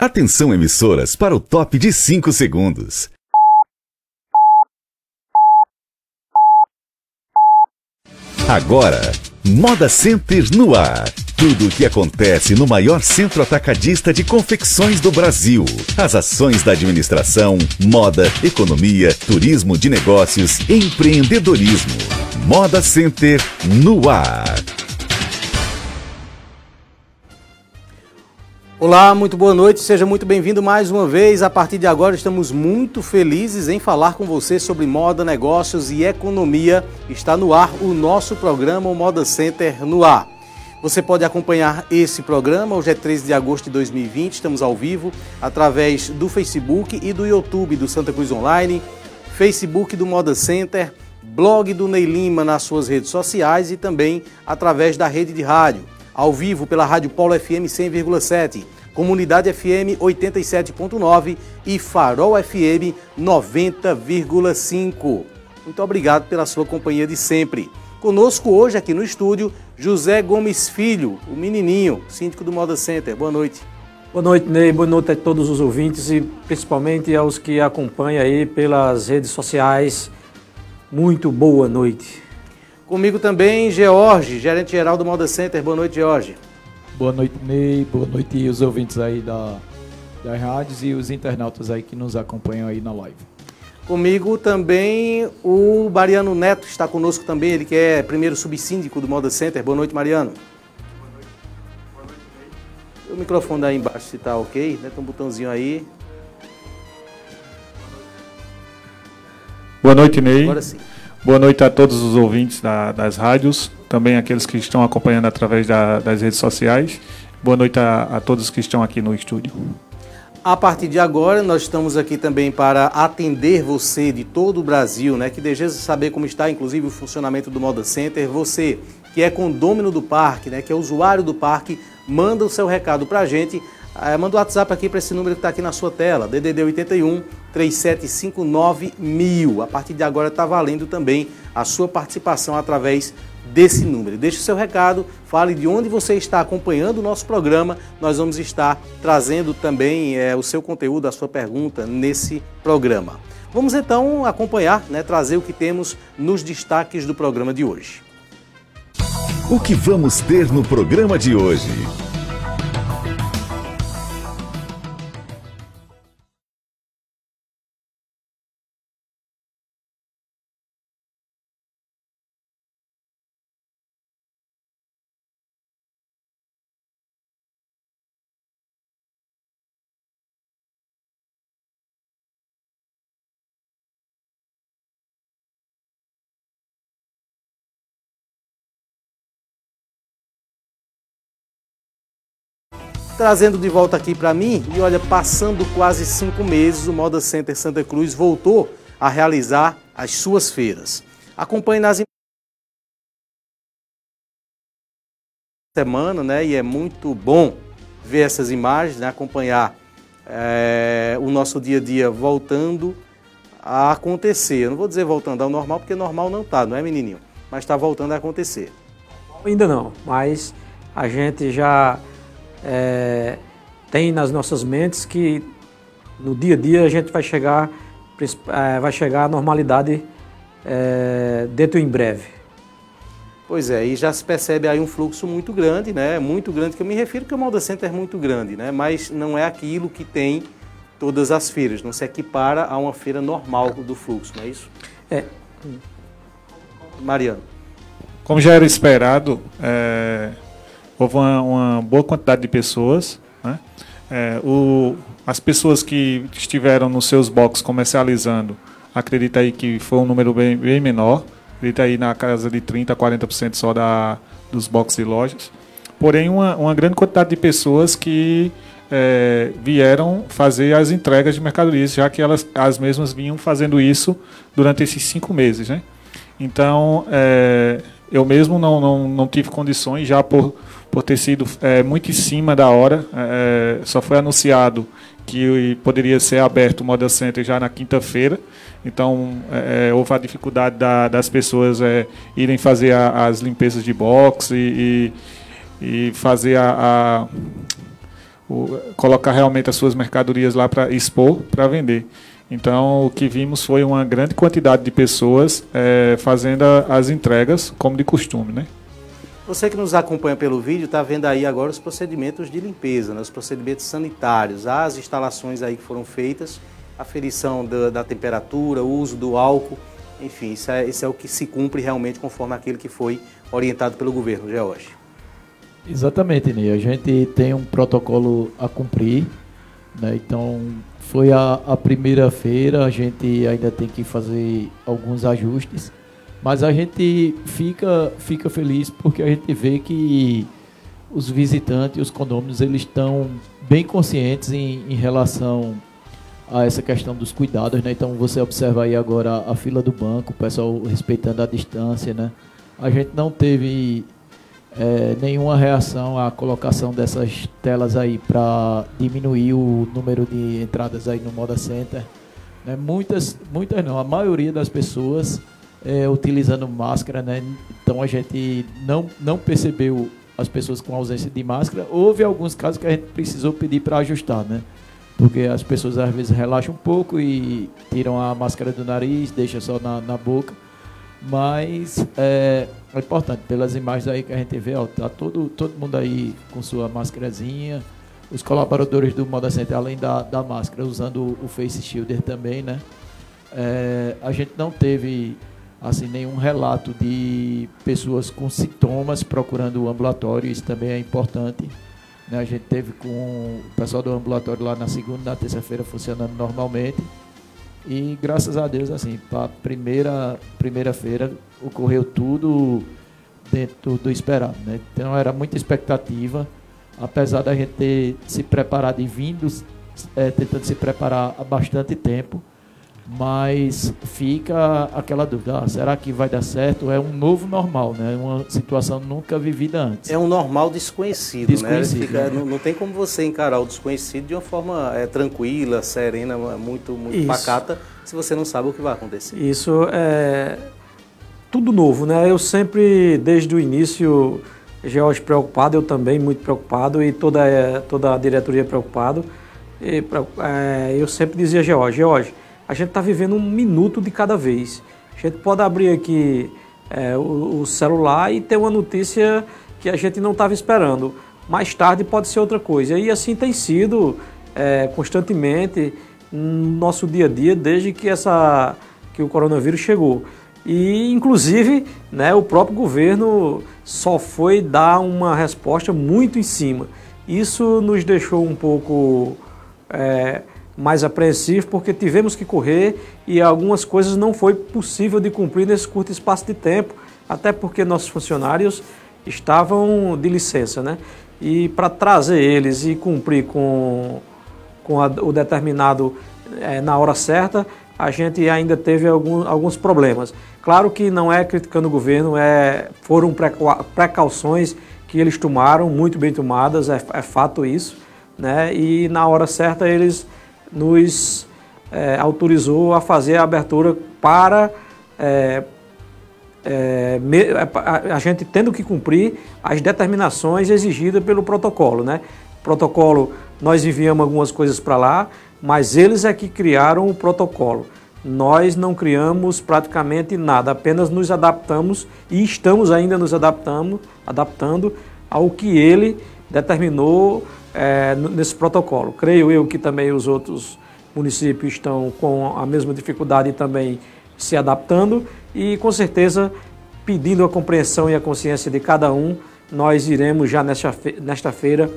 Atenção emissoras para o top de 5 segundos. Agora, Moda Center no ar. Tudo o que acontece no maior centro atacadista de confecções do Brasil. As ações da administração, moda, economia, turismo de negócios, empreendedorismo. Moda Center no ar. Olá, muito boa noite, seja muito bem-vindo mais uma vez. A partir de agora, estamos muito felizes em falar com você sobre moda, negócios e economia. Está no ar o nosso programa, o Moda Center no ar. Você pode acompanhar esse programa, hoje é 13 de agosto de 2020, estamos ao vivo através do Facebook e do YouTube do Santa Cruz Online, Facebook do Moda Center, blog do Ney Lima nas suas redes sociais e também através da rede de rádio ao vivo pela Rádio Polo FM 100,7, Comunidade FM 87.9 e Farol FM 90,5. Muito obrigado pela sua companhia de sempre. Conosco hoje aqui no estúdio, José Gomes Filho, o menininho, síndico do Moda Center. Boa noite. Boa noite, Ney. Boa noite a todos os ouvintes e principalmente aos que acompanham aí pelas redes sociais. Muito boa noite. Comigo também, George, gerente geral do Moda Center. Boa noite, George. Boa noite, Ney. Boa noite os ouvintes aí da, das rádios e os internautas aí que nos acompanham aí na live. Comigo também o Mariano Neto está conosco também, ele que é primeiro subsíndico do Moda Center. Boa noite, Mariano. Boa noite. Boa noite, Ney. O microfone aí embaixo se está ok, né? Tem um botãozinho aí. Boa noite, Ney. Agora sim. Boa noite a todos os ouvintes da, das rádios, também aqueles que estão acompanhando através da, das redes sociais. Boa noite a, a todos que estão aqui no estúdio. A partir de agora, nós estamos aqui também para atender você de todo o Brasil, né, que deseja saber como está, inclusive, o funcionamento do Moda Center. Você que é condômino do parque, né, que é usuário do parque, manda o seu recado para a gente. É, manda o WhatsApp aqui para esse número que está aqui na sua tela, DDD 81 3759 mil. A partir de agora está valendo também a sua participação através desse número. Deixe o seu recado, fale de onde você está acompanhando o nosso programa. Nós vamos estar trazendo também é, o seu conteúdo, a sua pergunta nesse programa. Vamos então acompanhar, né, trazer o que temos nos destaques do programa de hoje. O que vamos ter no programa de hoje? Trazendo de volta aqui para mim, e olha, passando quase cinco meses, o Moda Center Santa Cruz voltou a realizar as suas feiras. Acompanhe nas semana, né? E é muito bom ver essas imagens, né, acompanhar é, o nosso dia a dia voltando a acontecer. Eu não vou dizer voltando ao normal, porque normal não está, não é, menininho? Mas está voltando a acontecer. Ainda não, mas a gente já é, tem nas nossas mentes que no dia a dia a gente vai chegar, é, vai chegar à normalidade é, dentro em breve. Pois é, e já se percebe aí um fluxo muito grande, né? Muito grande, que eu me refiro que o Moda Center é muito grande, né? Mas não é aquilo que tem todas as feiras, não se equipara a uma feira normal do fluxo, não é isso? É. Mariano. Como já era esperado, é, houve uma, uma, boa quantidade de pessoas. Né? É, o, as pessoas que estiveram nos seus boxes comercializando, acredita aí que foi um número bem, bem menor. Acredita aí na casa de 30% a 40% só da, dos boxes e lojas. Porém, uma, uma grande quantidade de pessoas que é, vieram fazer as entregas de mercadorias, já que elas as mesmas vinham fazendo isso durante esses cinco meses. Né? Então, é, eu mesmo não, não, não tive condições, já por por ter sido é, muito em cima da hora. É, só foi anunciado que poderia ser aberto o Model Center já na quinta-feira. Então, é, houve a dificuldade da, das pessoas é, irem fazer a, as limpezas de box e, e, e fazer a, a, o, colocar realmente as suas mercadorias lá para expor, para vender. Então, o que vimos foi uma grande quantidade de pessoas é, fazendo as entregas, como de costume, né? Você que nos acompanha pelo vídeo está vendo aí agora os procedimentos de limpeza, né, os procedimentos sanitários, as instalações aí que foram feitas, a ferição da, da temperatura, o uso do álcool, enfim, isso é, isso é o que se cumpre realmente conforme aquilo que foi orientado pelo governo, George. Exatamente, Ney. A gente tem um protocolo a cumprir, né? então foi a, a primeira feira, a gente ainda tem que fazer alguns ajustes, mas a gente fica, fica feliz porque a gente vê que os visitantes, os condôminos, eles estão bem conscientes em, em relação a essa questão dos cuidados, né? Então você observa aí agora a fila do banco, o pessoal respeitando a distância, né? A gente não teve é, nenhuma reação à colocação dessas telas aí para diminuir o número de entradas aí no Moda Center. Né? Muitas, muitas não, a maioria das pessoas é, utilizando máscara, né? Então a gente não, não percebeu as pessoas com ausência de máscara. Houve alguns casos que a gente precisou pedir para ajustar, né? Porque as pessoas às vezes relaxam um pouco e tiram a máscara do nariz, deixam só na, na boca. Mas é, é, importante, pelas imagens aí que a gente vê, ó, tá todo, todo mundo aí com sua máscarazinha. Os colaboradores do Moda Center, além da, da máscara, usando o Face Shielder também, né? É, a gente não teve assim nenhum relato de pessoas com sintomas procurando o ambulatório, isso também é importante. Né? A gente teve com o pessoal do ambulatório lá na segunda na terça-feira funcionando normalmente. E graças a Deus, assim, para primeira, primeira feira ocorreu tudo dentro do esperado. Né? Então era muita expectativa, apesar da gente ter se preparado e vindo é, tentando se preparar há bastante tempo mas fica aquela dúvida: ah, será que vai dar certo? É um novo normal, né? Uma situação nunca vivida antes. É um normal desconhecido, né? desconhecido né? Fica, né? Não, não, tem como você encarar o desconhecido de uma forma é, tranquila, serena, muito, muito pacata, se você não sabe o que vai acontecer. Isso é tudo novo, né? Eu sempre, desde o início, George preocupado, eu também muito preocupado e toda, toda a diretoria preocupado. E, é, eu sempre dizia George, George a gente está vivendo um minuto de cada vez. A gente pode abrir aqui é, o, o, celular e ter uma notícia que a gente não estava esperando. Mais tarde pode ser outra coisa. E assim tem sido é, constantemente no nosso dia a dia desde que, essa, que o coronavírus chegou. E, inclusive, né, o próprio governo só foi dar uma resposta muito em cima. Isso nos deixou um pouco é, mais apreensivo porque tivemos que correr e algumas coisas não foi possível de cumprir nesse curto espaço de tempo, até porque nossos funcionários estavam de licença, né? E para trazer eles e cumprir com, com a, o determinado é, na hora certa, a gente ainda teve algum, alguns problemas. Claro que não é criticando o governo, é, foram precauções que eles tomaram, muito bem tomadas, é, é fato isso, né? E na hora certa eles nos é, autorizou a fazer a abertura para é, é, a, a, gente tendo que cumprir as determinações exigidas pelo protocolo. Né? Protocolo, nós enviamos algumas coisas para lá, mas eles é que criaram o protocolo. Nós não criamos praticamente nada, apenas nos adaptamos e estamos ainda nos adaptando, adaptando ao que ele determinou é, nesse protocolo. Creio eu que também os outros municípios estão com a mesma dificuldade também se adaptando e com certeza pedindo a compreensão e a consciência de cada um, nós iremos já nesta, nesta feira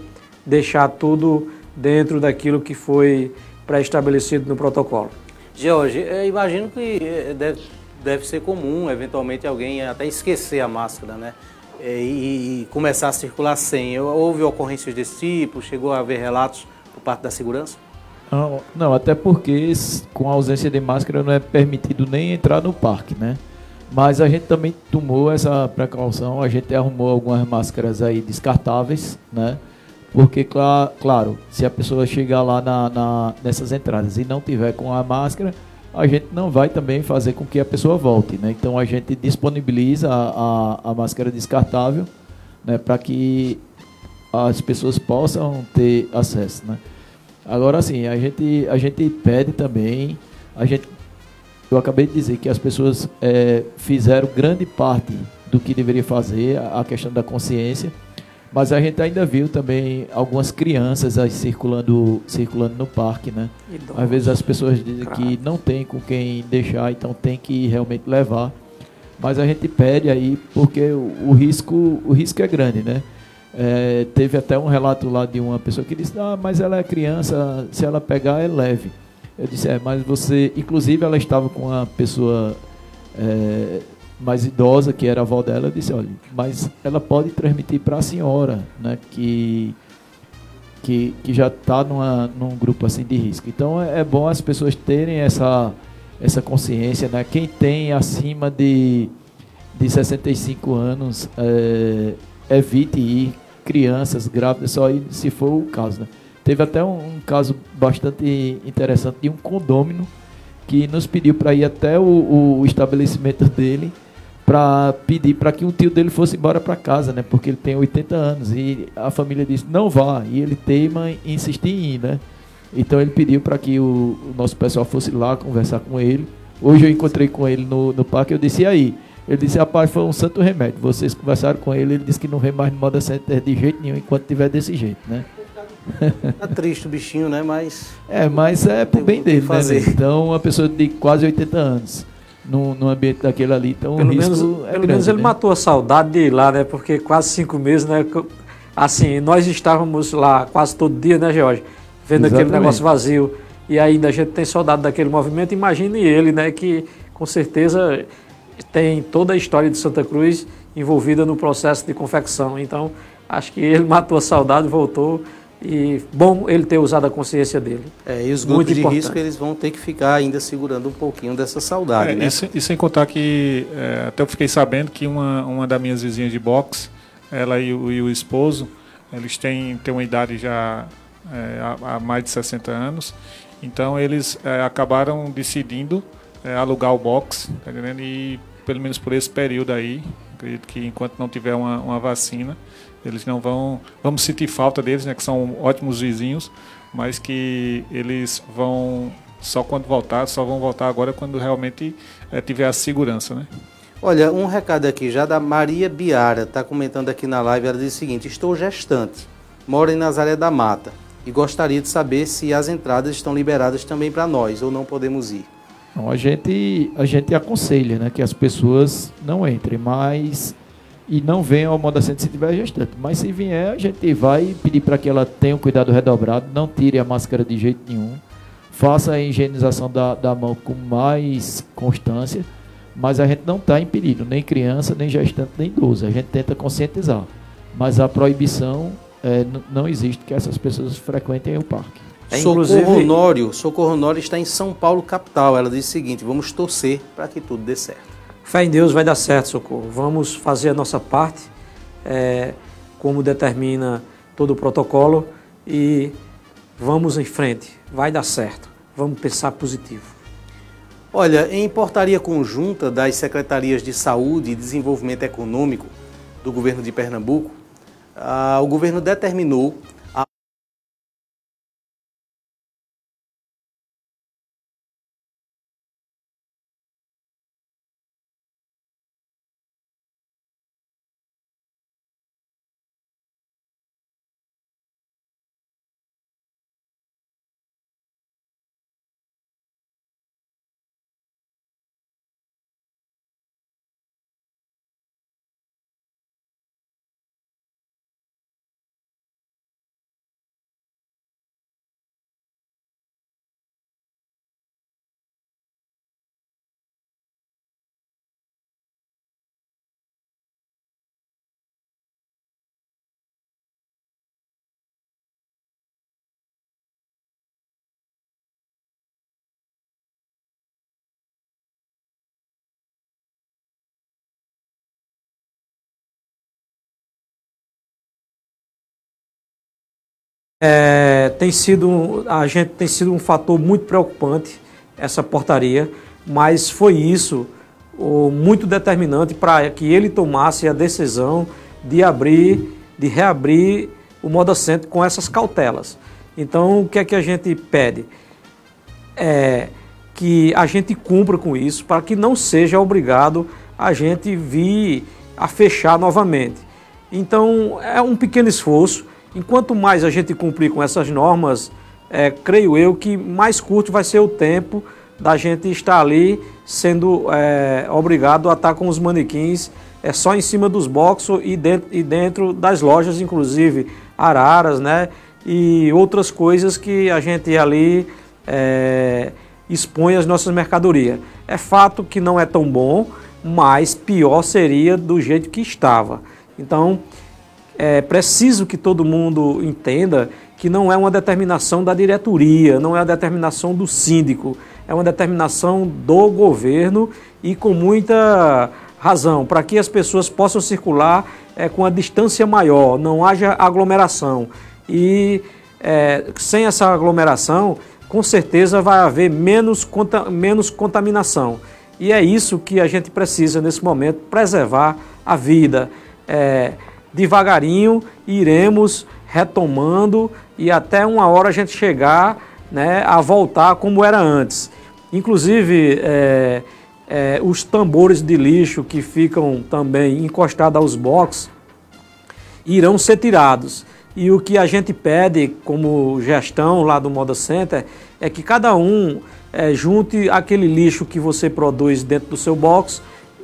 deixar tudo dentro daquilo que foi pré-estabelecido no protocolo. George, eu imagino que eh, deve, deve ser comum, eventualmente, alguém até esquecer a máscara, né? É, e, e, começar a circular sem. Houve ocorrências desse tipo? Chegou a haver relatos por parte da segurança? Não, não, até porque com a ausência de máscara não é permitido nem entrar no parque, né? Mas a gente também tomou essa precaução, a gente arrumou algumas máscaras aí descartáveis, né? Porque, claro, se a pessoa chegar lá na, na, nessas entradas e não tiver com a máscara, a gente não vai também fazer com que a pessoa volte. Né? Então a gente disponibiliza a, a, a máscara descartável né, para que as pessoas possam ter acesso, né? Agora, assim, a gente, a gente pede também, a gente, eu acabei de dizer que as pessoas é, fizeram grande parte do que deveria fazer, a questão da consciência, mas a gente ainda viu também algumas crianças aí circulando, circulando no parque, né? Às vezes as pessoas dizem que não tem com quem deixar, então tem que realmente levar. Mas a gente pede aí porque o, o risco, o risco é grande, né? É, teve até um relato lá de uma pessoa que disse: Ah, mas ela é criança, se ela pegar é leve. Eu disse: É, mas você. Inclusive, ela estava com uma pessoa é, mais idosa, que era a avó dela. Disse: Olha, mas ela pode transmitir para a senhora, né, que, que, que já está num grupo assim de risco. Então, é, é bom as pessoas terem essa, essa consciência. Né? Quem tem acima de, de 65 anos. É, evite ir crianças grávidas só ir se for o caso. Né? Teve até um, um, caso bastante interessante de um condômino que nos pediu para ir até o, o estabelecimento dele para pedir para que um tio dele fosse embora para casa, né? Porque ele tem 80 anos e a família disse não vá e ele teima em insistir em ir, né? Então ele pediu para que o, o, nosso pessoal fosse lá conversar com ele. Hoje eu encontrei com ele no, no parque, eu disse e aí, ele disse, rapaz, foi um santo remédio. Vocês conversaram com ele, ele disse que não vem mais no moda center de jeito nenhum enquanto tiver desse jeito, né? Tá triste o bichinho, né? Mas. É, mas é pro bem dele, né? Então, uma pessoa de quase 80 anos. No, no ambiente daquele ali, então pelo menos, é pelo grande, menos ele né? matou a saudade de ir lá, né? Porque quase cinco meses, né? Assim, nós estávamos lá quase todo dia, né, Jorge? Vendo Exatamente. aquele negócio vazio. E ainda a gente tem saudade daquele movimento. Imagine ele, né? Que com certeza tem toda a história de Santa Cruz envolvida no processo de confecção. Então, acho que ele matou a saudade, voltou e bom ele ter usado a consciência dele. É, e os grupos Muito de importante. risco eles vão ter que ficar ainda segurando um pouquinho dessa saudade, é, né? E, e, sem contar que é, até eu fiquei sabendo que uma, uma das minhas vizinhas de boxe, ela e o, e o esposo, eles têm, têm uma idade já é, há, há, mais de 60 anos, então eles é, acabaram decidindo é, alugar o box, tá entendendo? E pelo menos por esse período aí. Acredito que enquanto não tiver uma, uma vacina, eles não vão. Vamos sentir falta deles, né? Que são ótimos vizinhos, mas que eles vão só quando voltar, só vão voltar agora quando realmente é, tiver a segurança, né? Olha, um recado aqui já da Maria Biara, está comentando aqui na live, ela diz o seguinte, estou gestante, moro em Nazaré da Mata e gostaria de saber se as entradas estão liberadas também para nós ou não podemos ir. Então, a gente, a gente aconselha né, que as pessoas não entrem, mas e não venham ao moda centro se tiver gestante. Mas se vier, a gente vai pedir para que ela tenha um cuidado redobrado, não tire a máscara de jeito nenhum, faça a higienização da, da mão com mais constância, mas a gente não está impedindo nem criança, nem gestante, nem idoso. A gente tenta conscientizar. Mas a proibição é, não existe que essas pessoas frequentem o parque. É, Socorro Honório, Socorro Honório está em São Paulo, capital. Ela diz o seguinte: vamos torcer para que tudo dê certo. Fé em Deus vai dar certo, Socorro. Vamos fazer a nossa parte, é, como determina todo o protocolo, e vamos em frente. Vai dar certo. Vamos pensar positivo. Olha, em portaria conjunta das Secretarias de Saúde e Desenvolvimento Econômico do governo de Pernambuco, ah, o governo determinou É, tem sido, a gente tem sido um fator muito preocupante essa portaria, mas foi isso o, muito determinante para que ele tomasse a decisão de abrir, de reabrir o Moda Center com essas cautelas. Então, o que é que a gente pede? É que a gente cumpra com isso para que não seja obrigado a gente vir a fechar novamente. Então, é um pequeno esforço. Enquanto mais a gente cumprir com essas normas, é, creio eu que mais curto vai ser o tempo da gente estar ali sendo é, obrigado a estar com os manequins é, só em cima dos boxes e dentro, e dentro das lojas, inclusive araras, né? E outras coisas que a gente ali é, expõe as nossas mercadorias. É fato que não é tão bom, mas pior seria do jeito que estava. Então, é preciso que todo mundo entenda que não é uma determinação da diretoria, não é uma determinação do síndico, é uma determinação do governo e com muita razão, para que as pessoas possam circular é, com a distância maior, não haja aglomeração. E é, sem essa aglomeração, com certeza vai haver menos, conta, menos contaminação. E é isso que a gente precisa nesse momento, preservar a vida. É, devagarinho iremos retomando e até uma hora a gente chegar né, a voltar como era antes. Inclusive, é, é, os tambores de lixo que ficam também encostados aos boxes irão ser tirados. E o que a gente pede como gestão lá do Moda Center é que cada um é, junte aquele lixo que você produz dentro do seu box,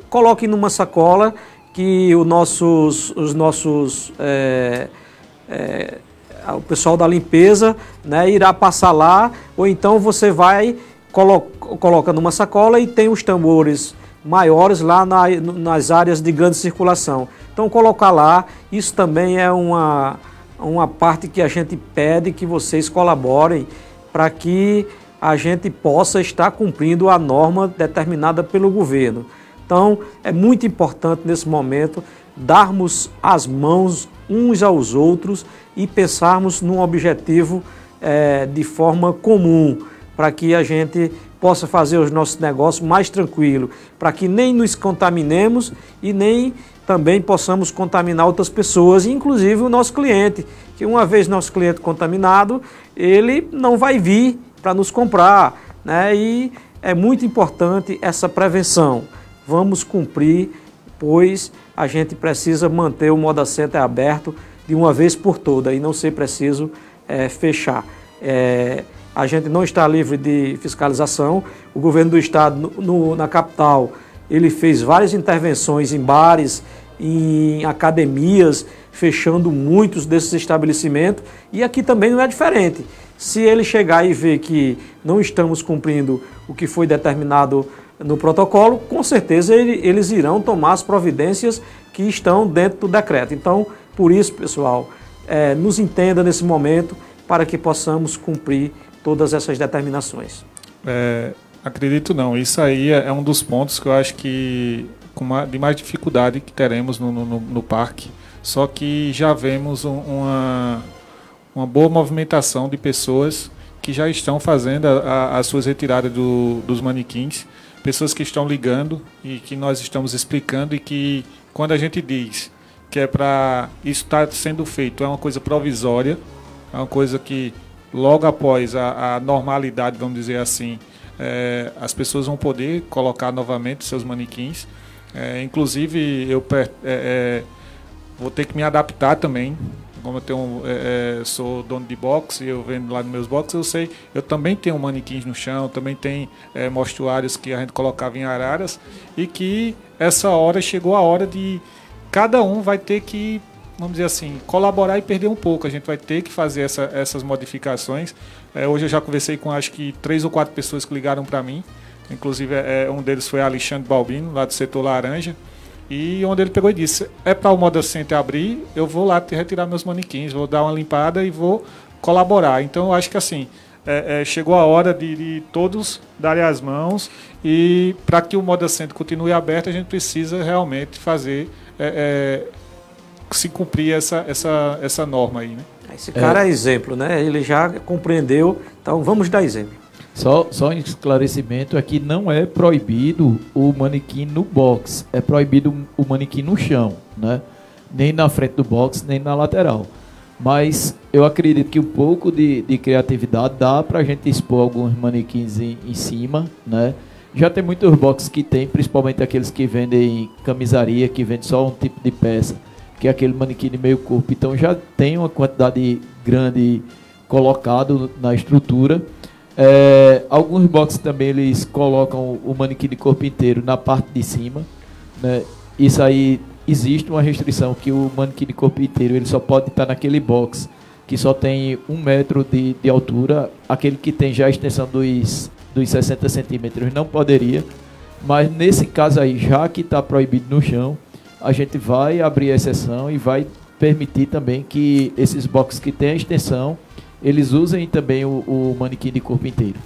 coloque numa sacola que o nossos, os nossos é, é, o pessoal da limpeza né, irá passar lá, ou então você vai colo coloca numa sacola e tem os tambores maiores lá na, nas áreas de grande circulação. Então colocar lá, isso também é uma, uma parte que a gente pede que vocês colaborem para que a gente possa estar cumprindo a norma determinada pelo governo. Então, é muito importante nesse momento darmos as mãos uns aos outros e pensarmos num objetivo é, de forma comum, para que a gente possa fazer os nossos negócios mais tranquilo, para que nem nos contaminemos e nem também possamos contaminar outras pessoas, inclusive o nosso cliente, que uma vez nosso cliente contaminado, ele não vai vir para nos comprar, né? E é muito importante essa prevenção vamos cumprir, pois a gente precisa manter o Moda Center aberto de uma vez por toda e não ser preciso é, fechar. É, a gente não está livre de fiscalização. O governo do estado, no, na capital, ele fez várias intervenções em bares, em academias, fechando muitos desses estabelecimentos. E aqui também não é diferente. Se ele chegar e ver que não estamos cumprindo o que foi determinado no protocolo, com certeza ele, eles irão tomar as providências que estão dentro do decreto. Então, por isso, pessoal, é, nos entenda nesse momento para que possamos cumprir todas essas determinações. É, acredito não. Isso aí é, é um dos pontos que eu acho que de mais dificuldade que teremos no, no, no parque. Só que já vemos um, uma, uma boa movimentação de pessoas que já estão fazendo as suas retiradas do, dos manequins pessoas que estão ligando e que nós estamos explicando e que quando a gente diz que é para isso estar tá sendo feito é uma coisa provisória, é uma coisa que logo após a, a normalidade, vamos dizer assim, é, as pessoas vão poder colocar novamente seus manequins. É, inclusive eu é, é, vou ter que me adaptar também como eu tenho, é, é, sou dono de boxe eu vendo lá nos meus boxes, eu sei, eu também tenho manequins no chão, também tem é, que a gente colocava em araras e que essa hora chegou a hora de cada um vai ter que, vamos dizer assim, colaborar e perder um pouco. A gente vai ter que fazer essa, essas modificações. É, hoje eu já conversei com acho que três ou quatro pessoas que ligaram para mim. Inclusive, é, um deles foi Alexandre Balbino, lá do setor Laranja. E onde ele pegou e disse: é para o Moda Center abrir, eu vou lá retirar meus manequins, vou dar uma limpada e vou colaborar. Então eu acho que assim. É, é, chegou a hora de, de, todos darem as mãos e para que o Moda Center continue aberto a gente precisa realmente fazer é, é se cumprir essa, essa, essa norma aí, né? Esse cara é exemplo, né? Ele já compreendeu, então vamos dar exemplo. Só, só um esclarecimento é que não é proibido o manequim no box, é proibido o manequim no chão, né? Nem na frente do box, nem na lateral. Mas eu acredito que um pouco de, de criatividade dá para a gente expor alguns manequins em, em, cima, né? Já tem muitos boxes que tem, principalmente aqueles que vendem camisaria, que vendem só um tipo de peça, que é aquele manequim de meio corpo. Então já tem uma quantidade grande colocado na estrutura. É, alguns boxes também eles colocam o manequim de corpo inteiro na parte de cima. Né? Isso aí existe uma restrição que o manequim de corpo inteiro ele só pode estar naquele box que só tem um metro de, de altura. Aquele que tem já a extensão dos, dos 60 centímetros não poderia. Mas nesse caso aí, já que está proibido no chão, a gente vai abrir a exceção e vai permitir também que esses boxes que têm a extensão, eles usem também o, o manequim de corpo inteiro.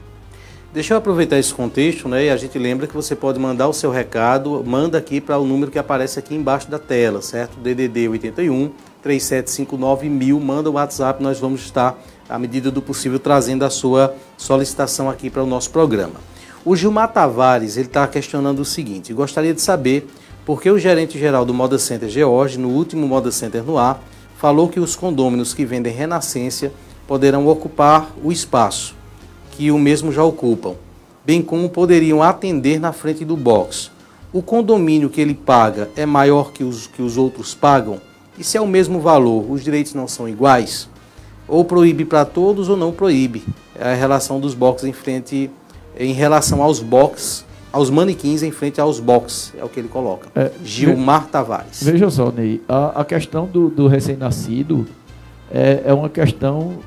Deixa eu aproveitar esse contexto, né? E a gente lembra que você pode mandar o seu recado, manda aqui para o número que aparece aqui embaixo da tela, certo? DDD 81 3759 mil, manda o WhatsApp, nós vamos estar, à medida do possível, trazendo a sua solicitação aqui para o nosso programa. O Gilmar Tavares, ele está questionando o seguinte, gostaria de saber por que o gerente geral do Moda Center George, no último Moda Center no ar, falou que os condôminos que vendem Renascência poderão ocupar o espaço que o mesmo já ocupam, bem como poderiam atender na frente do box. O condomínio que ele paga é maior que os que os outros pagam? E se é o mesmo valor, os direitos não são iguais? Ou proíbe para todos ou não proíbe? É a relação dos boxes em frente em relação aos boxes, aos manequins em frente aos boxes, é o que ele coloca. É, Gilmar Tavares. Veja só, Ney, a, a questão do, do recém-nascido é, é uma questão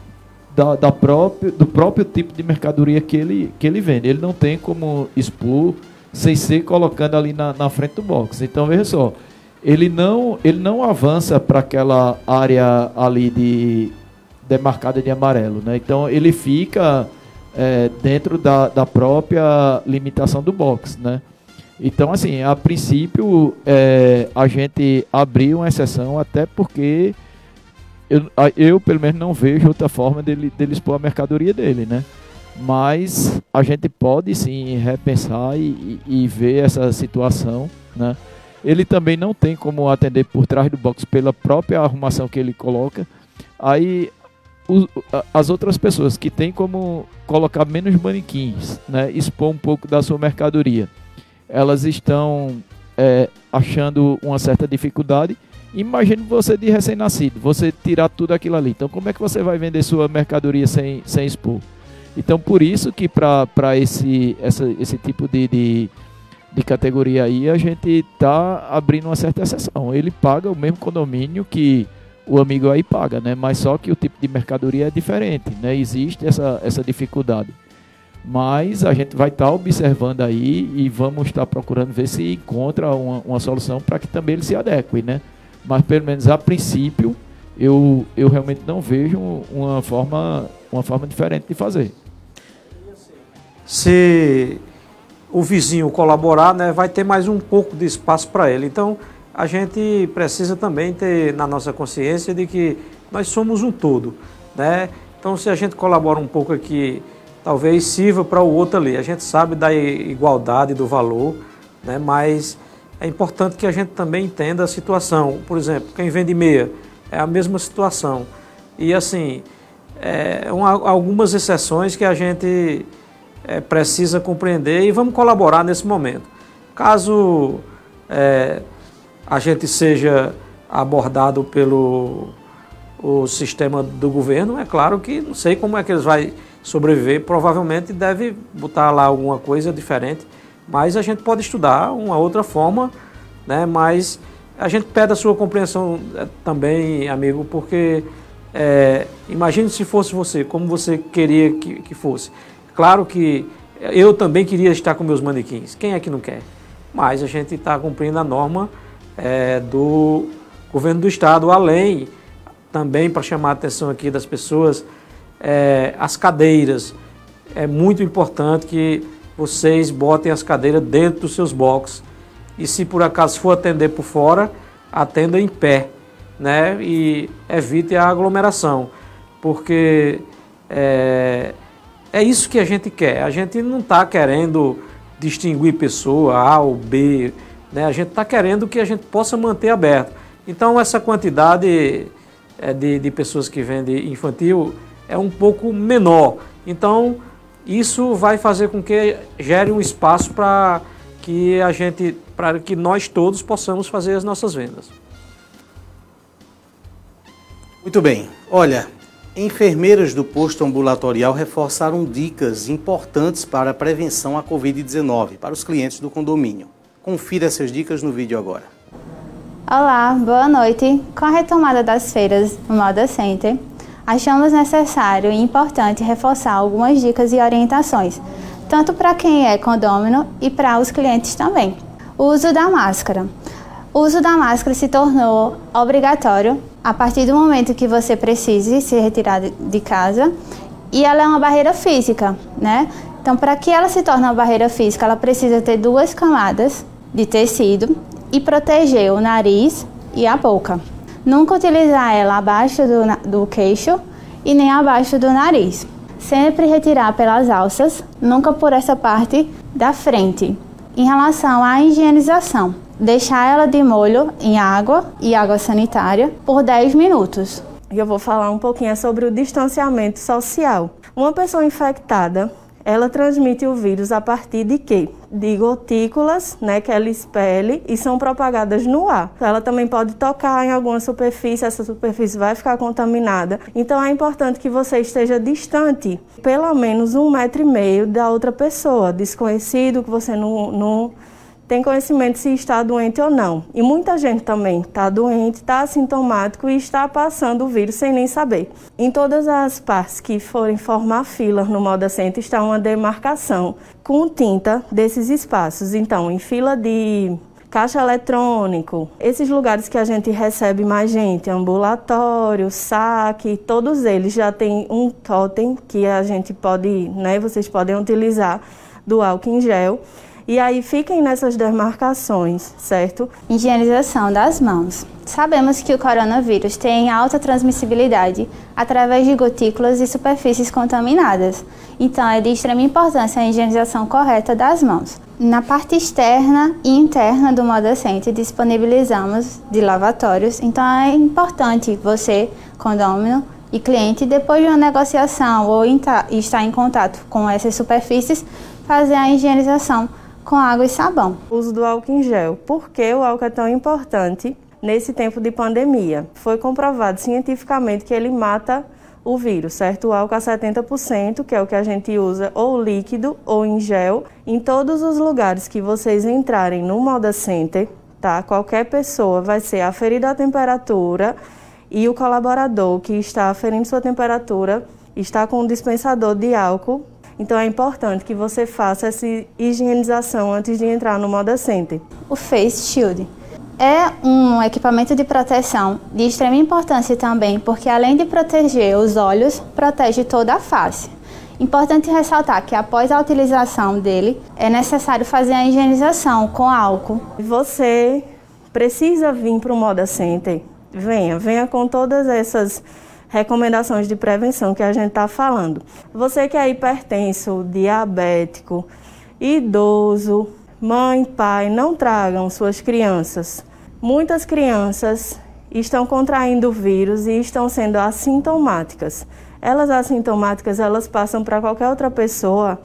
da, da próprio, do próprio tipo de mercadoria que ele, que ele vende. Ele não tem como expor sem ser colocando ali na, na frente do box. Então, veja só, ele não, ele não avança para aquela área ali de demarcada de amarelo. Né? Então, ele fica é, dentro da, da própria limitação do box. Né? Então, assim, a princípio, é, a gente abriu uma exceção até porque eu, eu pelo menos não vejo outra forma dele, dele expor a mercadoria dele, né? Mas a gente pode sim repensar e, e, ver essa situação, né? Ele também não tem como atender por trás do box pela própria arrumação que ele coloca. Aí as outras pessoas que têm como colocar menos manequins, né, expor um pouco da sua mercadoria, elas estão é, achando uma certa dificuldade Imagine você de recém-nascido, você tirar tudo aquilo ali. Então, como é que você vai vender sua mercadoria sem, sem expor? Então, por isso que para esse, esse tipo de, de, de, categoria aí, a gente está abrindo uma certa exceção. Ele paga o mesmo condomínio que o amigo aí paga, né? Mas só que o tipo de mercadoria é diferente, né? Existe essa, essa dificuldade. Mas a gente vai estar tá observando aí e vamos estar tá procurando ver se encontra uma, uma solução para que também ele se adeque, né? Mas pelo menos a princípio eu, eu realmente não vejo uma forma, uma forma diferente de fazer. Se o vizinho colaborar, né, vai ter mais um pouco de espaço para ele. Então, a gente precisa também ter na nossa consciência de que nós somos um todo, né? Então, se a gente colabora um pouco aqui, talvez sirva para o outro ali. A gente sabe da igualdade do valor, né? Mas é importante que a gente também entenda a situação. Por exemplo, quem vende meia é a mesma situação. E assim, é, uma, algumas exceções que a gente é, precisa compreender e vamos colaborar nesse momento. Caso é, a gente seja abordado pelo o sistema do governo, é claro que não sei como é que eles vão sobreviver, provavelmente deve botar lá alguma coisa diferente mas a gente pode estudar uma outra forma, né? Mas a gente pede a sua compreensão eh, também, amigo, porque é, imagine se fosse você, como você queria que, que fosse. Claro que eu também queria estar com meus manequins. Quem é que não quer? Mas a gente está cumprindo a norma é, do governo do estado, além também para chamar a atenção aqui das pessoas, é, as cadeiras. É muito importante que vocês botem as cadeiras dentro dos seus boxes. E se por acaso for atender por fora, atenda em pé, né? E evite a aglomeração, porque é, é isso que a gente quer. A gente não está querendo distinguir pessoa A ou B, né? A gente está querendo que a gente possa manter aberto. Então essa quantidade é, de, de pessoas que vendem infantil é um pouco menor. Então, isso vai fazer com que gere um espaço para que a gente, para que nós todos possamos fazer as nossas vendas. Muito bem. Olha, enfermeiras do posto ambulatorial reforçaram dicas importantes para a prevenção à Covid-19 para os clientes do condomínio. Confira essas dicas no vídeo agora. Olá, boa noite. Com a retomada das feiras no Moda Center, achamos necessário e importante reforçar algumas dicas e orientações, tanto para quem é condômino e para os clientes também. O uso da máscara. O uso da máscara se tornou obrigatório a partir do momento que você precise se retirar de casa e ela é uma barreira física, né? Então, para que ela se torne uma barreira física, ela precisa ter duas camadas de tecido e proteger o nariz e a boca. Nunca utilizar ela abaixo do, do queixo e nem abaixo do nariz. Sempre retirar pelas alças, nunca por essa parte da frente. Em relação à higienização, deixar ela de molho em água e água sanitária por 10 minutos. Eu vou falar um pouquinho sobre o distanciamento social. Uma pessoa infectada, ela transmite o vírus a partir de quê? De gotículas, né, que ela expele e são propagadas no ar. Ela também pode tocar em alguma superfície, essa superfície vai ficar contaminada. Então é importante que você esteja distante, pelo menos um metro e meio da outra pessoa, desconhecido, que você não, não tem conhecimento se está doente ou não. E muita gente também está doente, está assintomático e está passando o vírus sem nem saber. Em todas as partes que forem formar fila no Moda Center está uma demarcação com tinta desses espaços. Então, em fila de caixa eletrônico, esses lugares que a gente recebe mais gente, ambulatório, saque, todos eles já têm um totem que a gente pode, né, vocês podem utilizar do álcool em gel e aí fiquem nessas demarcações, certo? Higienização das mãos. Sabemos que o coronavírus tem alta transmissibilidade através de gotículas e superfícies contaminadas. Então é de extrema importância a higienização correta das mãos. Na parte externa e interna do Moda Center disponibilizamos de lavatórios, então é importante você, condômino e cliente, depois de uma negociação ou estar em contato com essas superfícies, fazer a higienização com água e sabão. O uso do álcool em gel. Por que o álcool é tão importante nesse tempo de pandemia? Foi comprovado cientificamente que ele mata o vírus, certo? O álcool a 70%, que é o que a gente usa ou líquido ou em gel, em todos os lugares que vocês entrarem no Moda Center, tá? Qualquer pessoa vai ser aferida a temperatura e o colaborador que está aferindo sua temperatura está com um dispensador de álcool então é importante que você faça essa higienização antes de entrar no Moda Center. O Face Shield é um equipamento de proteção de extrema importância também, porque além de proteger os olhos, protege toda a face. Importante ressaltar que após a utilização dele, é necessário fazer a higienização com álcool. Você precisa vir para o Moda Center. Venha, venha com todas essas recomendações de prevenção que a gente está falando. Você que é hipertenso, diabético, idoso, mãe, pai, não tragam suas crianças. Muitas crianças estão contraindo o vírus e estão sendo assintomáticas. Elas assintomáticas, elas passam para qualquer outra pessoa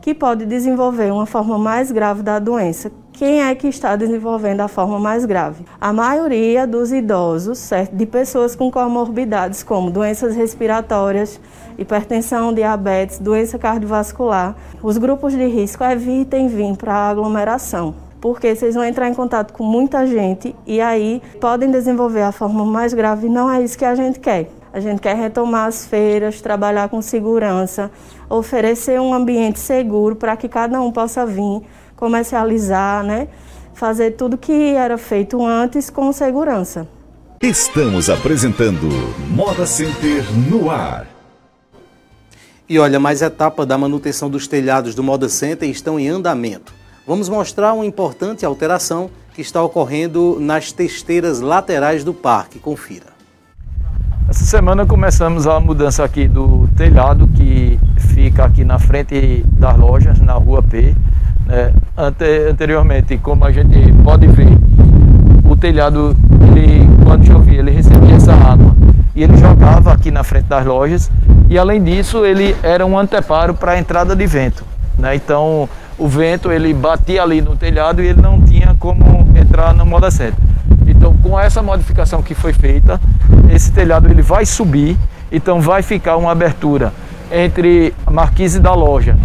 que pode desenvolver uma forma mais grave da doença, quem é que está desenvolvendo a forma mais grave? A maioria dos idosos, certo? De pessoas com comorbidades como doenças respiratórias, hipertensão, diabetes, doença cardiovascular. Os grupos de risco evitem vir para a aglomeração porque vocês vão entrar em contato com muita gente e aí podem desenvolver a forma mais grave. Não é isso que a gente quer. A gente quer retomar as feiras, trabalhar com segurança, oferecer um ambiente seguro para que cada um possa vir comercializar, né? Fazer tudo que era feito antes com segurança. Estamos apresentando Moda Center no ar. E olha, mais etapas da manutenção dos telhados do Moda Center estão em andamento. Vamos mostrar uma importante alteração que está ocorrendo nas testeiras laterais do parque. Confira. Essa semana começamos a mudança aqui do telhado que fica aqui na frente das lojas, na rua P, é, ante, anteriormente, como a gente pode ver, o telhado, ele, quando chovia, ele recebia essa água e ele jogava aqui na frente das lojas e além disso ele era um anteparo para a entrada de vento. Né? Então o vento ele batia ali no telhado e ele não tinha como entrar no moda center. Então com essa modificação que foi feita, esse telhado ele vai subir, então vai ficar uma abertura entre a marquise da loja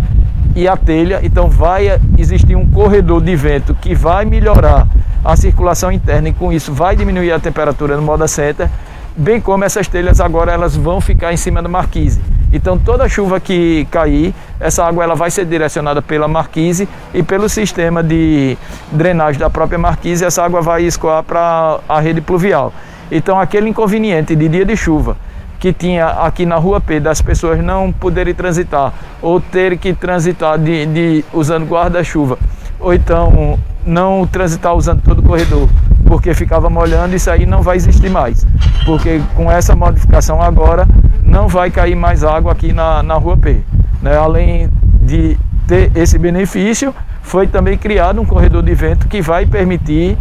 e a telha, então vai existir um corredor de vento que vai melhorar a circulação interna e com isso vai diminuir a temperatura no moda center bem como essas telhas agora elas vão ficar em cima da marquise. Então toda chuva que cair, essa água ela vai ser direcionada pela marquise e pelo sistema de drenagem da própria marquise, essa água vai escoar para a rede pluvial. Então aquele inconveniente de dia de chuva que tinha aqui na rua P das pessoas não poderem transitar ou ter que transitar de, de usando guarda-chuva ou então não transitar usando todo o corredor porque ficava molhando, isso aí não vai existir mais. Porque com essa modificação agora não vai cair mais água aqui na, na rua P. Né? Além de ter esse benefício, foi também criado um corredor de vento que vai permitir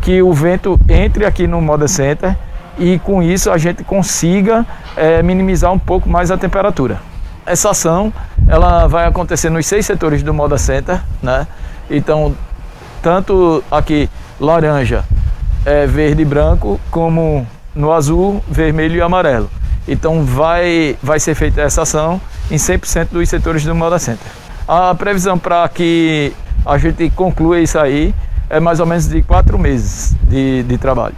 que o vento entre aqui no Moda Center e com isso a gente consiga é, minimizar um pouco mais a temperatura. Essa ação ela vai acontecer nos seis setores do Moda Center, né? Então, tanto aqui laranja, é, verde e branco, como no azul, vermelho e amarelo. Então vai, vai ser feita essa ação em 100% dos setores do Moda Center. A previsão para que a gente conclua isso aí é mais ou menos de quatro meses de, de trabalho.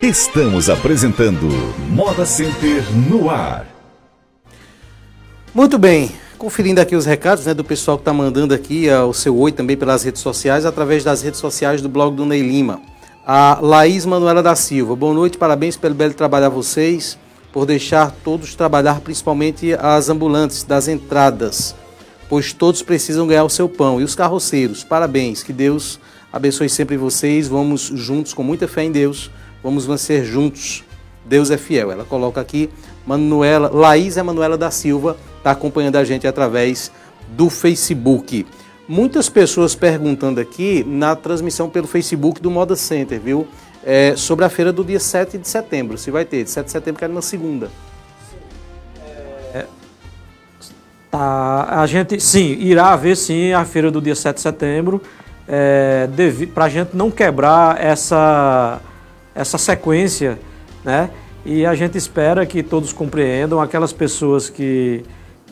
Estamos apresentando Moda Center no ar. Muito bem, conferindo aqui os recados né, do pessoal que está mandando aqui o seu oi também pelas redes sociais, através das redes sociais do blog do Ney Lima. A Laís Manuela da Silva, boa noite, parabéns pelo belo trabalho a vocês, por deixar todos trabalhar, principalmente as ambulantes das entradas, pois todos precisam ganhar o seu pão. E os carroceiros, parabéns, que Deus abençoe sempre vocês, vamos juntos, com muita fé em Deus, vamos vencer juntos. Deus é fiel. Ela coloca aqui, Manuela, Laís Manuela da Silva, está acompanhando a gente através do Facebook. Muitas pessoas perguntando aqui na transmissão pelo Facebook do Moda Center, viu? É, sobre a feira do dia 7 de setembro. Se vai ter, de 7 de setembro, que é na segunda. É, tá, a gente, sim, irá haver sim a feira do dia 7 de setembro, é, para a gente não quebrar essa, essa sequência, né? E a gente espera que todos compreendam, aquelas pessoas que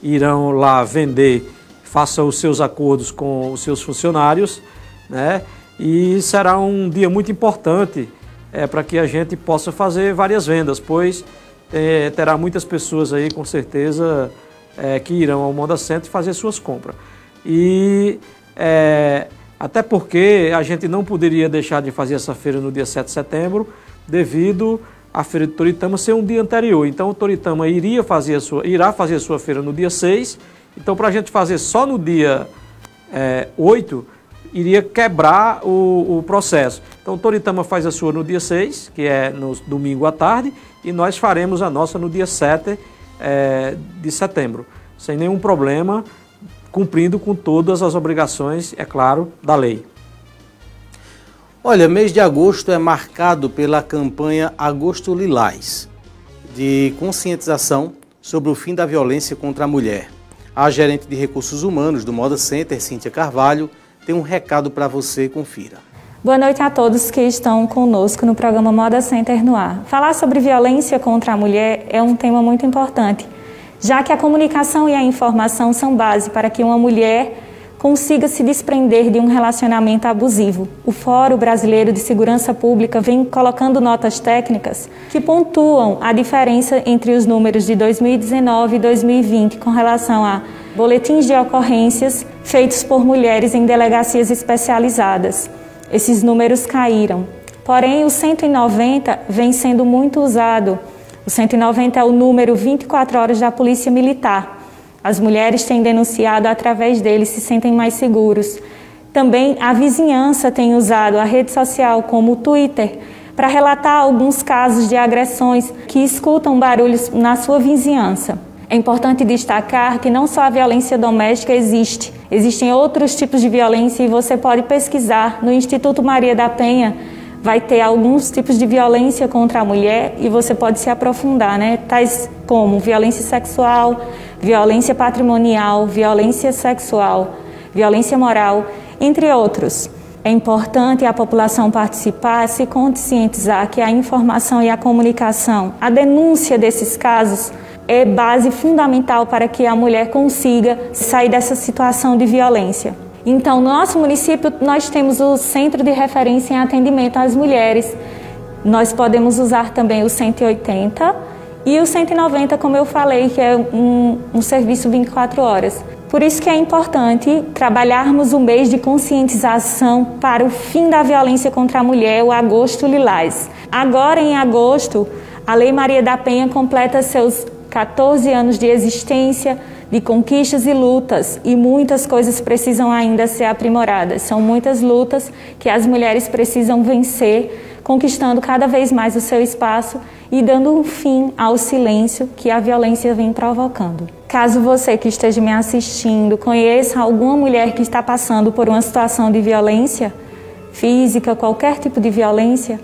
irão lá vender faça os seus acordos com os seus funcionários, né? E será um dia muito importante é, para que a gente possa fazer várias vendas, pois é, terá muitas pessoas aí com certeza é, que irão ao Moda Center fazer suas compras. E é, até porque a gente não poderia deixar de fazer essa feira no dia 7 de setembro, devido à feira de Toritama ser um dia anterior. Então o Toritama iria fazer sua, irá fazer a sua feira no dia 6 então, para a gente fazer só no dia é, 8, iria quebrar o, o, processo. Então, o Toritama faz a sua no dia 6, que é no domingo à tarde, e nós faremos a nossa no dia 7 é, de setembro, sem nenhum problema, cumprindo com todas as obrigações, é claro, da lei. Olha, mês de agosto é marcado pela campanha Agosto Lilás, de conscientização sobre o fim da violência contra a mulher. A gerente de recursos humanos do Moda Center, Cíntia Carvalho, tem um recado para você, confira. Boa noite a todos que estão conosco no programa Moda Center no ar. Falar sobre violência contra a mulher é um tema muito importante, já que a comunicação e a informação são base para que uma mulher consiga se desprender de um relacionamento abusivo. O Fórum Brasileiro de Segurança Pública vem colocando notas técnicas que pontuam a diferença entre os números de 2019 e 2020 com relação a boletins de ocorrências feitos por mulheres em delegacias especializadas. Esses números caíram. Porém, o 190 vem sendo muito usado. O 190 é o número 24 horas da Polícia Militar as mulheres têm denunciado através dele, se sentem mais seguros. Também a vizinhança tem usado a rede social como o Twitter para relatar alguns casos de agressões que escutam barulhos na sua vizinhança. É importante destacar que não só a violência doméstica existe, existem outros tipos de violência e você pode pesquisar no Instituto Maria da Penha vai ter alguns tipos de violência contra a mulher e você pode se aprofundar, né? Tais como violência sexual, violência patrimonial, violência sexual, violência moral, entre outros. É importante a população participar, se conscientizar que a informação e a comunicação, a denúncia desses casos é base fundamental para que a mulher consiga sair dessa situação de violência. Então, no nosso município, nós temos o Centro de Referência em Atendimento às Mulheres. Nós podemos usar também o 180 e o 190, como eu falei, que é um, um serviço 24 horas. Por isso que é importante trabalharmos o mês de conscientização para o fim da violência contra a mulher, o Agosto Lilás. Agora, em agosto, a Lei Maria da Penha completa seus 14 anos de existência, de conquistas e lutas, e muitas coisas precisam ainda ser aprimoradas. São muitas lutas que as mulheres precisam vencer, conquistando cada vez mais o seu espaço e dando um fim ao silêncio que a violência vem provocando. Caso você que esteja me assistindo conheça alguma mulher que está passando por uma situação de violência física, qualquer tipo de violência,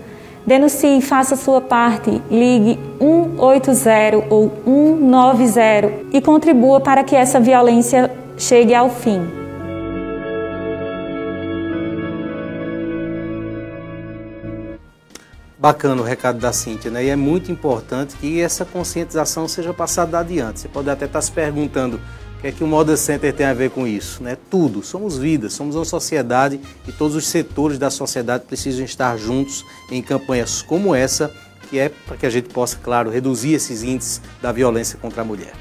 denuncie, faça sua parte, ligue 180 ou 190 e contribua para que essa violência chegue ao fim. Bacana o recado da Cíntia, né? E é muito importante que essa conscientização seja passada adiante. Você pode até estar se perguntando o que é que o Moda Center tem a ver com isso, né? Tudo. Somos vidas, somos uma sociedade e todos os setores da sociedade precisam estar juntos em campanhas como essa, que é para que a gente possa, claro, reduzir esses índices da violência contra a mulher.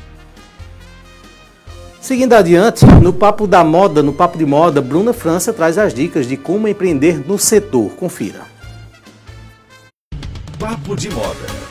Seguindo adiante, no Papo da Moda, no Papo de Moda, Bruna França traz as dicas de como empreender no setor. Confira. Papo de Moda.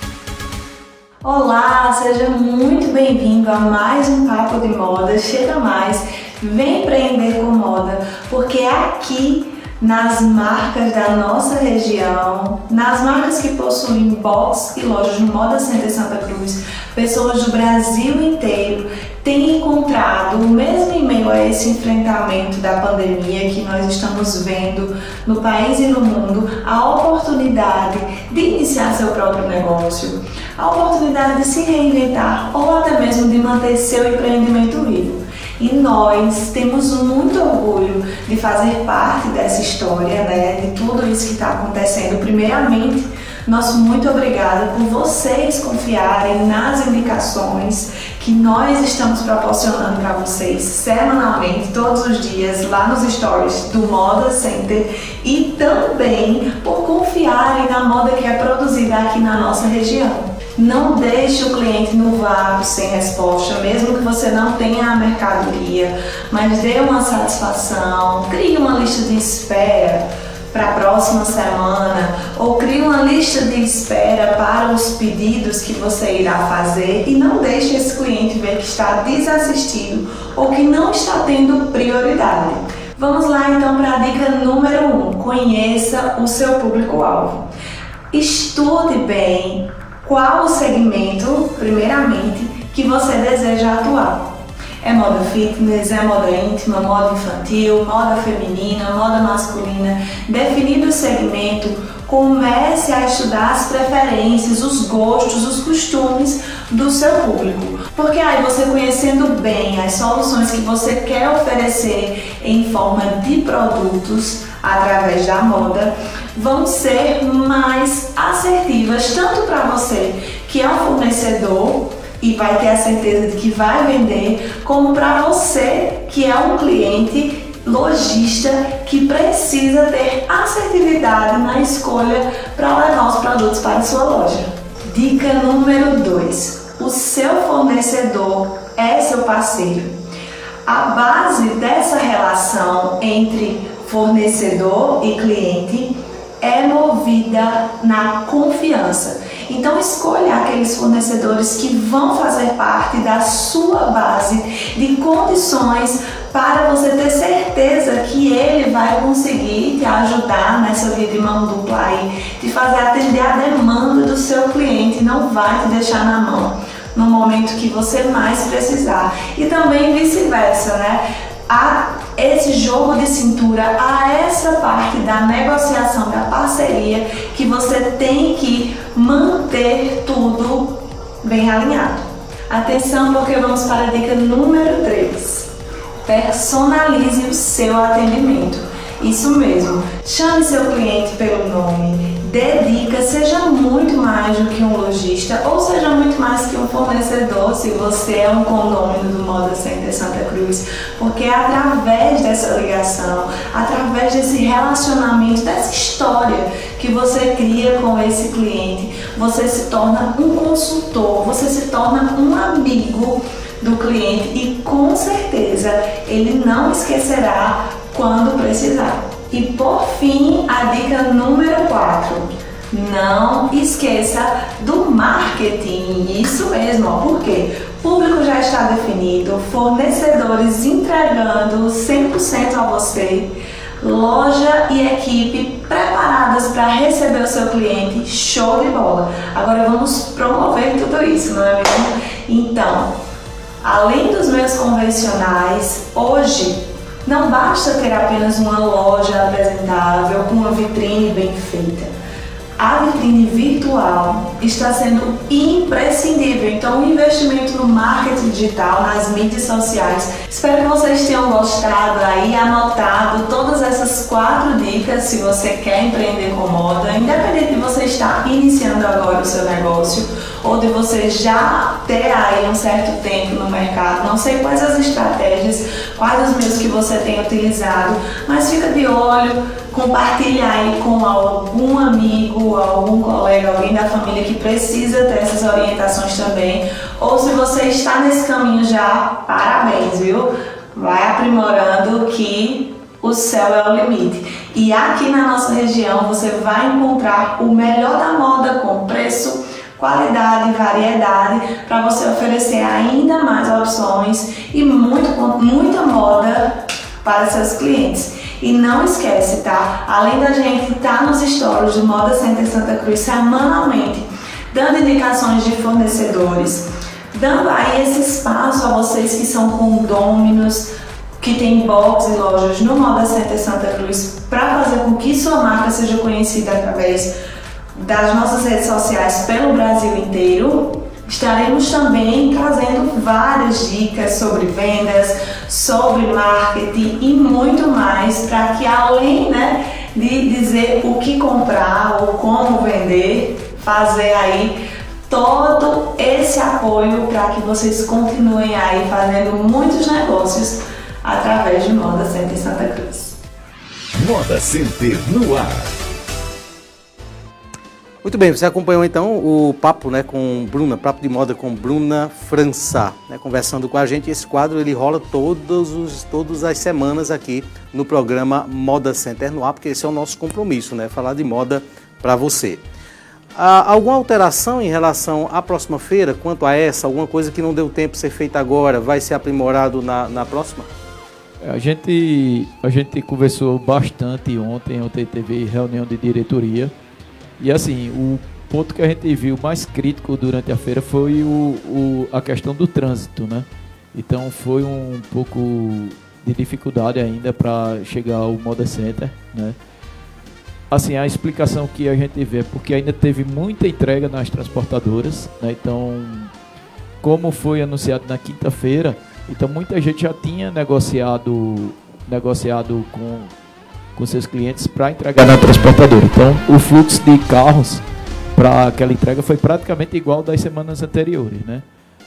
Olá, seja muito bem-vindo a mais um Papo de Moda. Chega mais, vem empreender com moda, porque aqui nas marcas da nossa região, nas marcas que possuem box e lojas no Moda Center Santa Cruz, pessoas do Brasil inteiro têm encontrado, mesmo em meio a esse enfrentamento da pandemia que nós estamos vendo no país e no mundo, a oportunidade de iniciar seu próprio negócio, a oportunidade de se reinventar ou até mesmo de manter seu empreendimento vivo. E nós temos muito orgulho de fazer parte dessa história, né, de tudo isso que está acontecendo. Primeiramente, nosso muito obrigada por vocês confiarem nas indicações que nós estamos proporcionando para vocês semanalmente, todos os dias, lá nos stories do Moda Center e também por confiarem na moda que é produzida aqui na nossa região. Não deixe o cliente no vácuo sem resposta, mesmo que você não tenha a mercadoria, mas dê uma satisfação, crie uma lista de espera para a próxima semana ou crie uma lista de espera para os pedidos que você irá fazer e não deixe esse cliente ver que está desassistido ou que não está tendo prioridade. Vamos lá então para a dica número 1: um. conheça o seu público-alvo. Estude bem qual o segmento, primeiramente, que você deseja atuar. É moda fitness, é moda íntima, moda infantil, moda feminina, moda masculina. Definido o segmento, comece a estudar as preferências, os gostos, os costumes do seu público. Porque aí você conhecendo bem as soluções que você quer oferecer em forma de produtos através da moda, vão ser mais assertivas tanto para você que é um fornecedor e vai ter a certeza de que vai vender, como para você que é um cliente lojista que precisa ter assertividade na escolha para levar os produtos para a sua loja. Dica número 2: o seu fornecedor é seu parceiro. A base dessa relação entre fornecedor e cliente é movida na confiança. Então escolha aqueles fornecedores que vão fazer parte da sua base de condições para você ter certeza que ele vai conseguir te ajudar nessa via de mão dupla aí, de fazer atender a demanda do seu cliente, não vai te deixar na mão no momento que você mais precisar. E também vice-versa, né? A esse jogo de cintura, a essa parte da negociação, da parceria que você tem que manter tudo bem alinhado. Atenção, porque vamos para a dica número 3. Personalize o seu atendimento. Isso mesmo, chame seu cliente pelo nome, dedica, seja muito mais do que um lojista ou seja muito mais que um fornecedor se você é um condômino do Moda Center Santa Cruz, porque é através dessa ligação, através desse relacionamento, dessa história que você cria com esse cliente, você se torna um consultor, você se torna um amigo do cliente e com certeza ele não esquecerá quando precisar. E por fim, a dica número 4. Não esqueça do marketing. Isso mesmo, por quê? Público já está definido, fornecedores entregando 100% a você, loja e equipe preparadas para receber o seu cliente. Show de bola! Agora vamos promover tudo isso, não é mesmo? Então, além dos meus convencionais, hoje não basta ter apenas uma loja apresentável com uma vitrine bem feita. A vitrine virtual está sendo imprescindível, então o investimento no marketing digital, nas mídias sociais. Espero que vocês tenham gostado aí, anotado todas essas quatro dicas se você quer empreender com moda, independente de você estar iniciando agora o seu negócio ou de você já ter aí um certo tempo no mercado. Não sei quais as estratégias, quais os meios que você tem utilizado, mas fica de olho, compartilha aí com algum amigo, algum colega, alguém da família que precisa ter essas orientações também. Ou se você está nesse caminho já, parabéns, viu? Vai aprimorando que o céu é o limite. E aqui na nossa região você vai encontrar o melhor da moda com preço qualidade variedade para você oferecer ainda mais opções e muito, muita moda para seus clientes. E não esquece, tá? Além da gente estar tá nos stories do Moda Center Santa Cruz semanalmente, dando indicações de fornecedores, dando aí esse espaço a vocês que são condôminos, que tem box e lojas no Moda Center Santa Cruz, para fazer com que sua marca seja conhecida através das nossas redes sociais pelo Brasil inteiro. Estaremos também trazendo várias dicas sobre vendas, sobre marketing e muito mais para que além né, de dizer o que comprar ou como vender, fazer aí todo esse apoio para que vocês continuem aí fazendo muitos negócios através de Moda Center Santa Cruz. Moda Center no ar. Muito bem, você acompanhou então o papo né, com Bruna, papo de moda com Bruna França, né, conversando com a gente. Esse quadro ele rola todos os, todas as semanas aqui no programa Moda Center no ar, porque esse é o nosso compromisso, né, falar de moda para você. Há alguma alteração em relação à próxima feira, quanto a essa? Alguma coisa que não deu tempo de ser feita agora, vai ser aprimorado na, na próxima? A gente, a gente conversou bastante ontem, ontem teve reunião de diretoria e assim, o ponto que a gente viu mais crítico durante a feira foi o, o, a questão do trânsito, né? Então foi um pouco de dificuldade ainda para chegar ao Moda Center, né? Assim, a explicação que a gente vê é porque ainda teve muita entrega nas transportadoras, né? Então, como foi anunciado na quinta-feira, então muita gente já tinha negociado negociado com com seus clientes para entregar na transportadora. Então, o fluxo de carros para aquela entrega foi praticamente igual das semanas anteriores, né?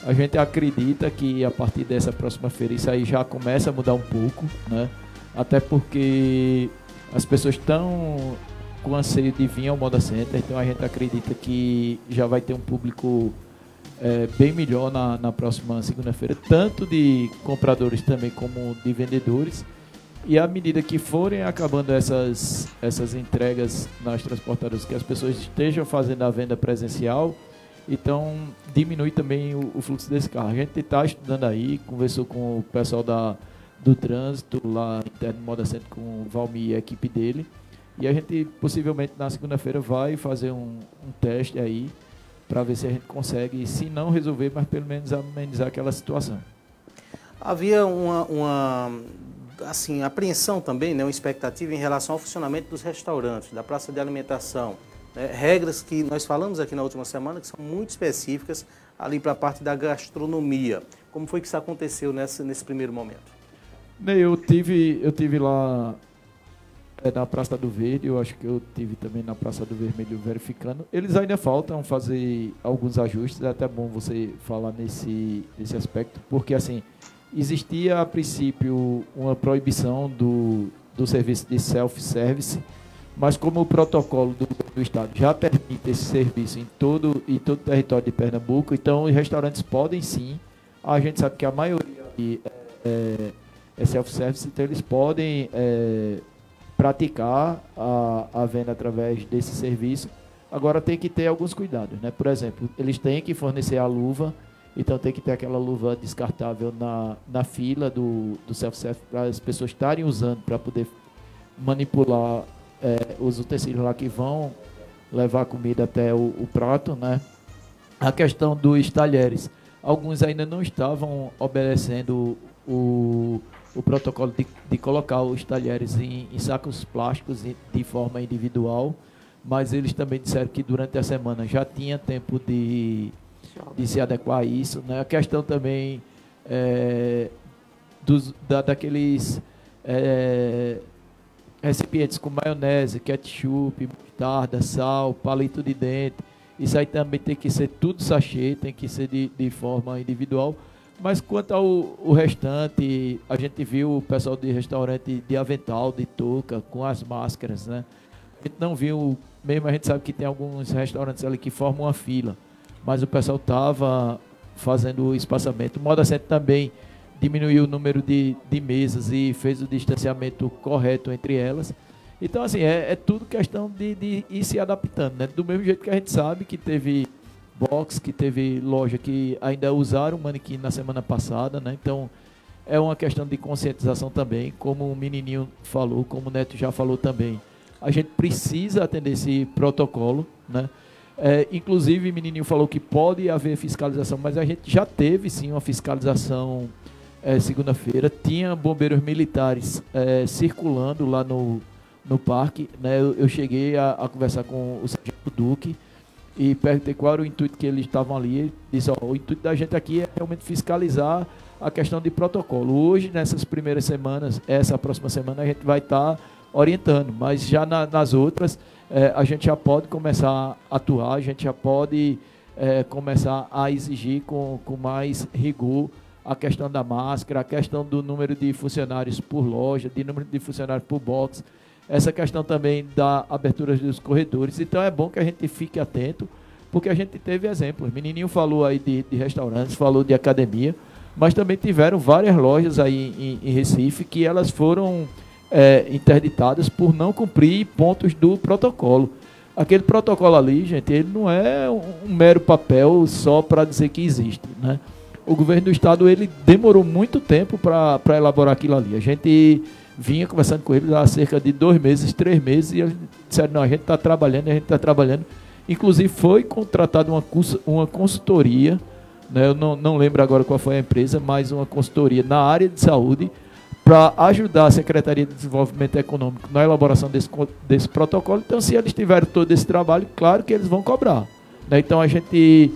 A gente acredita que a partir dessa próxima feira isso aí já começa a mudar um pouco, né? Até porque as pessoas estão com anseio de vir ao Moda Center, então a gente acredita que já vai ter um público é, bem melhor na, na próxima segunda-feira, tanto de compradores também como de vendedores. E à medida que forem acabando essas, essas entregas nas transportadoras, que as pessoas estejam fazendo a venda presencial, então diminui também o, o fluxo desse carro. A gente está estudando aí, conversou com o pessoal da, do trânsito lá interno Moda Centro com o Valmir e a equipe dele. E a gente possivelmente na segunda-feira vai fazer um, um teste aí para ver se a gente consegue, se não resolver, mas pelo menos amenizar aquela situação. Havia uma, uma assim, apreensão também, né, uma expectativa em relação ao funcionamento dos restaurantes, da praça de alimentação. Né, regras que nós falamos aqui na última semana que são muito específicas ali para a parte da gastronomia. Como foi que isso aconteceu nessa, nesse primeiro momento? Eu tive, eu tive lá é, na Praça do Verde, eu acho que eu tive também na Praça do Vermelho verificando. Eles ainda faltam fazer alguns ajustes, é até bom você falar nesse, nesse aspecto, porque assim, existia a princípio uma proibição do, do serviço de self-service, mas como o protocolo do, do Estado já permite esse serviço em todo, em todo o território de Pernambuco, então os restaurantes podem sim, a gente sabe que a maioria é, é self-service, então eles podem é, praticar a, a venda através desse serviço. Agora tem que ter alguns cuidados, né? Por exemplo, eles têm que fornecer a luva, então tem que ter aquela luva descartável na, na fila do, do self-service para as pessoas estarem usando para poder manipular é, os utensílios lá que vão levar a comida até o, o prato, né? A questão dos talheres. Alguns ainda não estavam obedecendo o, o protocolo de, de colocar os talheres em, em sacos plásticos de forma individual, mas eles também disseram que durante a semana já tinha tempo de, de se adequar a isso. Né? A questão também é, dos, da, daqueles é, recipientes com maionese, ketchup, mostarda, sal, palito de dente. Isso aí também tem que ser tudo sachê, tem que ser de, de forma individual mas quanto ao o restante, a gente viu o pessoal de restaurante de avental, de touca, com as máscaras, né? A gente não viu, mesmo a gente sabe que tem alguns restaurantes ali que formam uma fila, mas o pessoal estava fazendo o espaçamento. O Moda Center também diminuiu o número de, de mesas e fez o distanciamento correto entre elas. Então, assim, é, é tudo questão de, de ir se adaptando, né? Do mesmo jeito que a gente sabe que teve box, que teve loja que ainda usaram o manequim na semana passada, né? Então é uma questão de conscientização também, como o menininho falou, como o Neto já falou também. A gente precisa atender esse protocolo, né? É, inclusive, o menininho falou que pode haver fiscalização, mas a gente já teve sim uma fiscalização é, segunda-feira. Tinha bombeiros militares é, circulando lá no, no parque. Né? Eu, eu cheguei a, a, conversar com o sargento Duque e perguntei qual era o intuito que eles estavam ali. Ele disse: ó, o intuito da gente aqui é realmente fiscalizar a questão de protocolo. Hoje, nessas primeiras semanas, essa próxima semana, a gente vai estar tá orientando, mas já na, nas outras, é, a gente já pode começar a atuar, a gente já pode é, começar a exigir com, com mais rigor a questão da máscara, a questão do número de funcionários por loja, de número de funcionários por box essa questão também da abertura dos corredores. Então é bom que a gente fique atento, porque a gente teve exemplos. Menininho falou aí de, de restaurantes, falou de academia, mas também tiveram várias lojas aí em, em Recife que elas foram é, interditadas por não cumprir pontos do protocolo. Aquele protocolo ali, gente, ele não é um, mero papel só para dizer que existe, né? O governo do estado ele demorou muito tempo para elaborar aquilo ali. A gente vinha conversando com eles há cerca de dois meses, três meses, e eles disseram, não, a gente está trabalhando, a gente está trabalhando. Inclusive foi contratada uma, uma consultoria, né, eu não, não lembro agora qual foi a empresa, mas uma consultoria na área de saúde para ajudar a Secretaria de Desenvolvimento Econômico na elaboração desse, desse protocolo. Então, se eles tiverem todo esse trabalho, claro que eles vão cobrar. Né? Então, a gente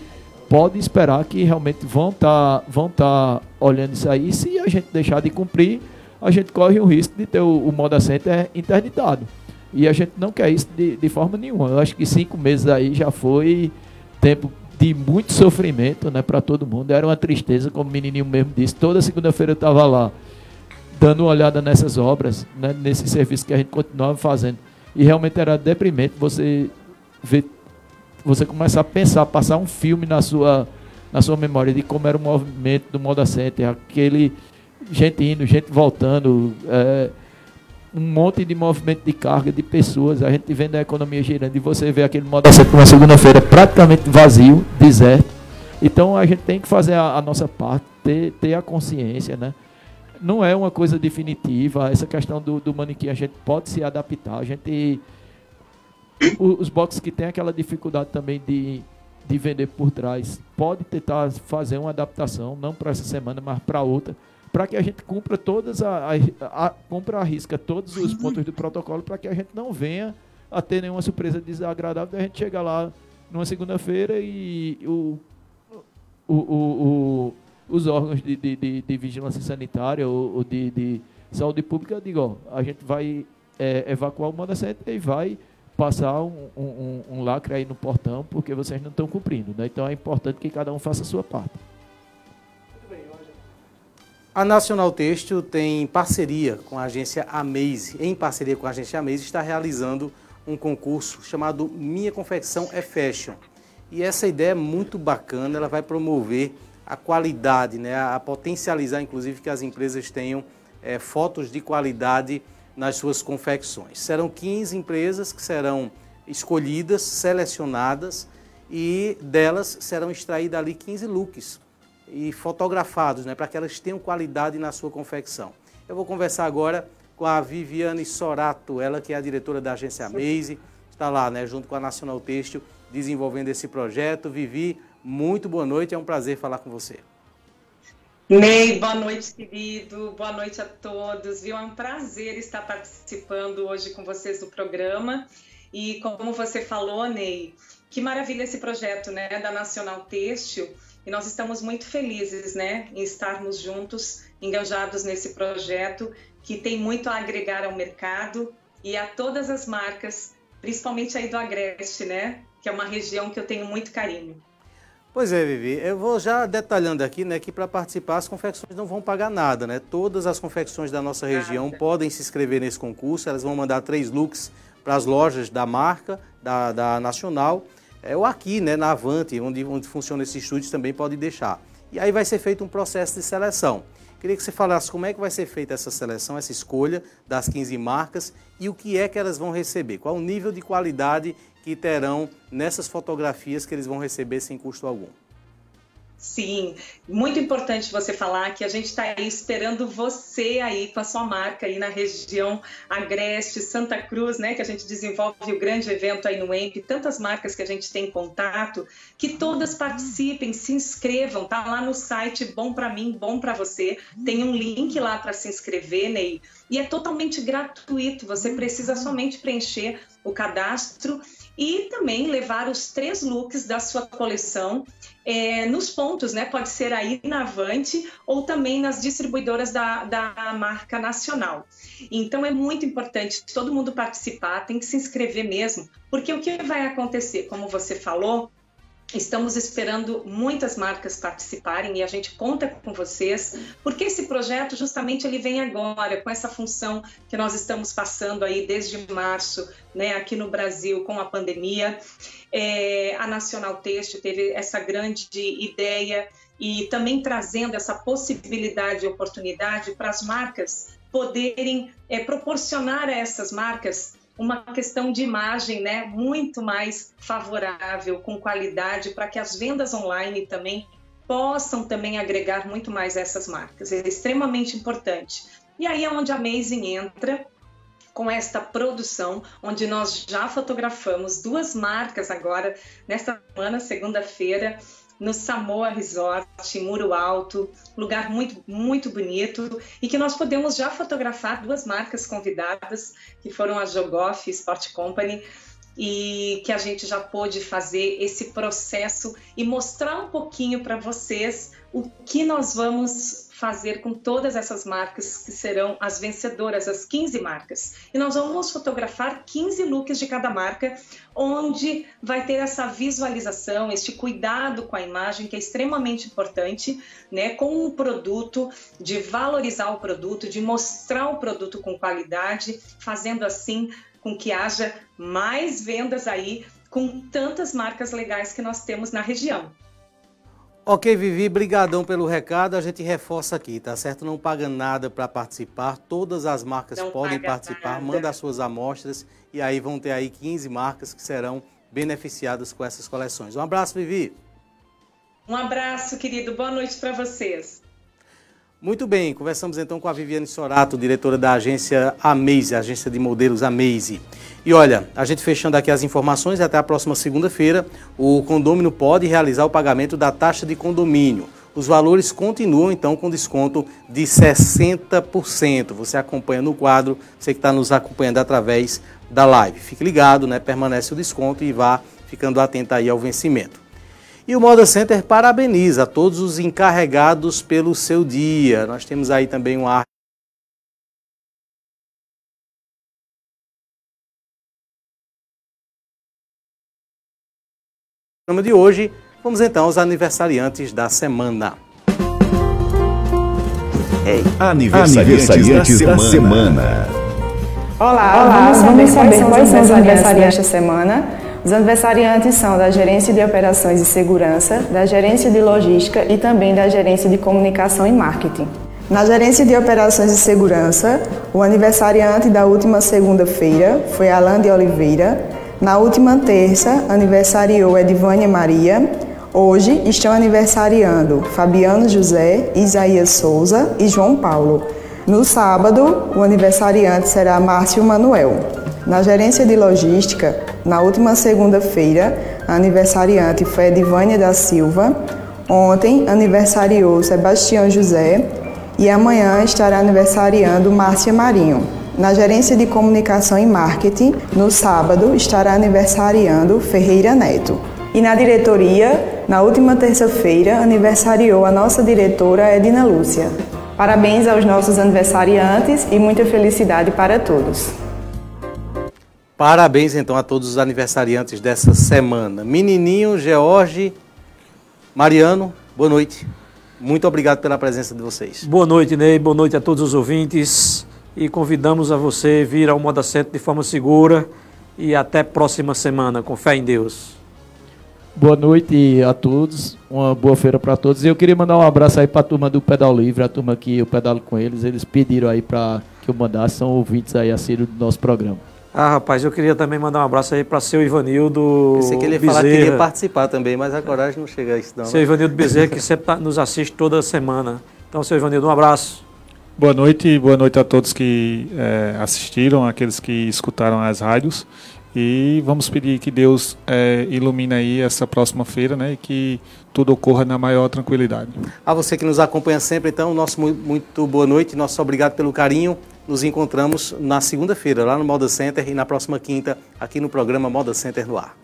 pode esperar que realmente vão estar tá, vão tá olhando isso aí. Se a gente deixar de cumprir, a gente corre o risco de ter o, o Moda Center interditado. E a gente não quer isso de, de forma nenhuma. Eu acho que cinco meses aí já foi tempo de muito sofrimento né, para todo mundo. Era uma tristeza, como o menininho mesmo disse. Toda segunda-feira eu estava lá, dando uma olhada nessas obras, né, nesse serviço que a gente continuava fazendo. E realmente era deprimente você ver, você começar a pensar, passar um filme na sua, na sua memória de como era o movimento do Moda Center, aquele gente indo, gente voltando, é, um monte de movimento de carga de pessoas, a gente vendo a economia girando e você vê aquele modo assim, uma segunda-feira praticamente vazio, deserto. Então a gente tem que fazer a, a, nossa parte, ter, ter a consciência, né? Não é uma coisa definitiva, essa questão do, do manequim a gente pode se adaptar, a gente os boxes que tem aquela dificuldade também de, de vender por trás, pode tentar fazer uma adaptação, não para essa semana, mas para outra, para que a gente cumpra todas a, a, a cumpra a risca todos os pontos do protocolo para que a gente não venha a ter nenhuma surpresa desagradável a gente chegar lá numa segunda-feira e o, o, o, os órgãos de, de, de, de, vigilância sanitária ou, de, de saúde pública digam, a gente vai é, evacuar o Moda Center e vai passar um, um, um, lacre aí no portão porque vocês não estão cumprindo. Né? Então é importante que cada um faça a sua parte. A Nacional Têxtil tem parceria com a agência Amaze, em parceria com a agência Amaze, está realizando um concurso chamado Minha Confecção é Fashion. E essa ideia é muito bacana, ela vai promover a qualidade, né, a potencializar inclusive que as empresas tenham é, fotos de qualidade nas suas confecções. Serão 15 empresas que serão escolhidas, selecionadas e delas serão extraídas ali 15 looks e fotografados, né, para que elas tenham qualidade na sua confecção. Eu vou conversar agora com a Viviane Sorato, ela que é a diretora da agência Amaze, está lá, né, junto com a Nacional Têxtil, desenvolvendo esse projeto. Vivi, muito boa noite, é um prazer falar com você. Ney, boa noite, querido. Boa noite a todos. Viu? É um prazer estar participando hoje com vocês do programa. E como você falou, Ney, que maravilha esse projeto, né, da Nacional Têxtil e nós estamos muito felizes, né, em estarmos juntos, engajados nesse projeto que tem muito a agregar ao mercado e a todas as marcas, principalmente aí do Agreste, né, que é uma região que eu tenho muito carinho. Pois é, Vivi. Eu vou já detalhando aqui, né, que para participar as confecções não vão pagar nada, né? Todas as confecções da nossa região podem se inscrever nesse concurso. Elas vão mandar três looks para as lojas da marca, da, da Nacional é, ou aqui, né, na Avante, onde, onde funciona esse estúdio, também pode deixar. E aí vai ser feito um processo de seleção. Queria que você falasse como é que vai ser feita essa seleção, essa escolha das 15 marcas e o que é que elas vão receber, qual o nível de qualidade que terão nessas fotografias que eles vão receber sem custo algum. Sim, muito importante você falar que a gente está esperando você aí com a sua marca aí na região Agreste, Santa Cruz, né? Que a gente desenvolve o grande evento aí no EMP, tantas marcas que a gente tem contato, que todas participem, se inscrevam, tá lá no site Bom para mim, bom para você. Tem um link lá para se inscrever, Ney, e é totalmente gratuito. Você precisa somente preencher o cadastro e também levar os três looks da sua coleção é, nos pontos, né? Pode ser aí na Avante ou também nas distribuidoras da, da marca nacional. Então é muito importante todo mundo participar, tem que se inscrever mesmo, porque o que vai acontecer, como você falou, Estamos esperando muitas marcas participarem e a gente conta com vocês, porque esse projeto justamente ele vem agora com essa função que nós estamos passando aí desde março, né, aqui no Brasil com a pandemia. É, a Nacional Texto teve essa grande ideia e também trazendo essa possibilidade e oportunidade para as marcas poderem é, proporcionar a essas marcas uma questão de imagem né, muito mais favorável, com qualidade, para que as vendas online também possam também agregar muito mais essas marcas. É extremamente importante. E aí é onde a Amazing entra com esta produção, onde nós já fotografamos duas marcas agora, nesta semana, segunda-feira, no Samoa Resort, Muro Alto, lugar muito, muito bonito, e que nós podemos já fotografar duas marcas convidadas, que foram a Jogoff Sport Company, e que a gente já pôde fazer esse processo e mostrar um pouquinho para vocês o que nós vamos fazer com todas essas marcas que serão as vencedoras, as 15 marcas. E nós vamos fotografar 15 looks de cada marca, onde vai ter essa visualização, este cuidado com a imagem que é extremamente importante, né, com o produto, de valorizar o produto, de mostrar o produto com qualidade, fazendo assim com que haja mais vendas aí com tantas marcas legais que nós temos na região. Ok, Vivi, brigadão pelo recado. A gente reforça aqui, tá certo? Não paga nada para participar. Todas as marcas Não podem participar. Nada. Manda as suas amostras e aí vão ter aí 15 marcas que serão beneficiadas com essas coleções. Um abraço, Vivi. Um abraço, querido. Boa noite para vocês. Muito bem, conversamos então com a Viviane Sorato, diretora da agência Amaze, agência de modelos Amaze. E olha, a gente fechando aqui as informações, até a próxima segunda-feira, o condômino pode realizar o pagamento da taxa de condomínio. os valores continuam então com desconto de 60%. Você acompanha no quadro, você que está nos acompanhando através da live. Fique ligado, né? Permanece o desconto e vá ficando atento aí ao vencimento. E o Moda Center parabeniza todos os encarregados pelo seu dia. Nós temos aí também um ar programa de hoje, vamos então aos aniversariantes da semana. Aniversariantes, aniversariantes da, da, semana. Olá, Olá vamos saber, quais são os aniversariantes da semana. Os aniversariantes são da Gerência de Operações e Segurança, da Gerência de Logística e também da Gerência de Comunicação e Marketing. Na Gerência de Operações e Segurança, o aniversariante da última segunda-feira foi Alain de Oliveira, na última terça, aniversariou Edvânia Maria. Hoje estão aniversariando Fabiano José, Isaías Souza e João Paulo. No sábado, o aniversariante será Márcio Manuel. Na gerência de logística, na última segunda-feira, a aniversariante foi Edvânia da Silva. Ontem, aniversariou Sebastião José e amanhã estará aniversariando Márcia Marinho. Na gerência de comunicação e marketing, no sábado, estará aniversariando Ferreira Neto. E na diretoria, na última terça-feira, aniversariou a nossa diretora Edina Lúcia. Parabéns aos nossos aniversariantes e muita felicidade para todos. Parabéns então a todos os aniversariantes dessa semana. Menininho, George, Mariano, boa noite. Muito obrigado pela presença de vocês. Boa noite, Ney. Boa noite a todos os ouvintes e convidamos a você vir ao Moda Centro de forma segura e até próxima semana, com fé em Deus. Boa noite a todos, uma boa feira para todos. E eu queria mandar um abraço aí para a turma do Pedal Livre, a turma que eu pedalo com eles. Eles pediram aí para que eu mandasse, são ouvintes aí assíduos do nosso programa. Ah, rapaz, eu queria também mandar um abraço aí para seu Ivanildo Pensei que ele ia Bezerra. falar que queria participar também, mas a coragem não chega a isso não. Seu né? Ivanildo Bezerra, que sempre tá, nos assiste toda semana. Então, seu Ivanildo, um abraço. Boa noite, boa noite a todos que é, assistiram, aqueles que escutaram as rádios. E vamos pedir que Deus é, ilumine aí essa próxima feira, né? E que tudo ocorra na maior tranquilidade. A você que nos acompanha sempre, então, nosso muito boa noite, nosso obrigado pelo carinho. Nos encontramos na segunda-feira, lá no Moda Center, e na próxima quinta, aqui no programa Moda Center no Ar.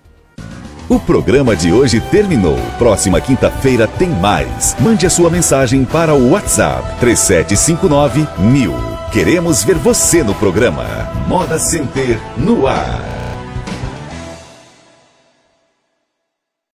O programa de hoje terminou. Próxima quinta-feira tem mais. Mande a sua mensagem para o WhatsApp 3759 mil. Queremos ver você no programa. Moda Center no ar.